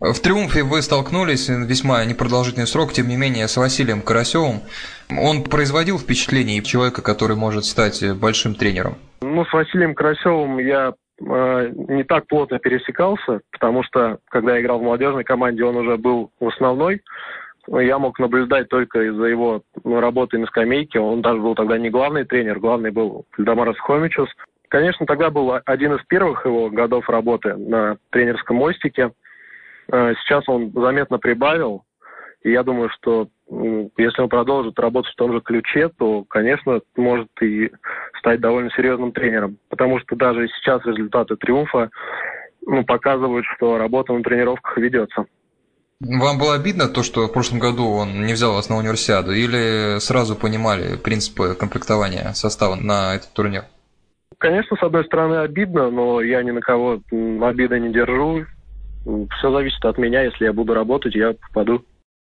В «Триумфе» вы столкнулись весьма непродолжительный срок, тем не менее, с Василием Карасевым. Он производил впечатление человека, который может стать большим тренером? Ну, с Василием Карасевым я э, не так плотно пересекался, потому что, когда я играл в молодежной команде, он уже был в основной. Я мог наблюдать только из-за его ну, работы на скамейке. Он даже был тогда не главный тренер, главный был Дамарас Хомичус. Конечно, тогда был один из первых его годов работы на тренерском мостике – сейчас он заметно прибавил, и я думаю, что если он продолжит работать в том же ключе, то, конечно, может и стать довольно серьезным тренером. Потому что даже сейчас результаты триумфа ну, показывают, что работа на тренировках ведется. Вам было обидно то, что в прошлом году он не взял вас на универсиаду, или сразу понимали принципы комплектования состава на этот турнир? Конечно, с одной стороны обидно, но я ни на кого обиды не держу. Все зависит от меня. Если я буду работать, я попаду.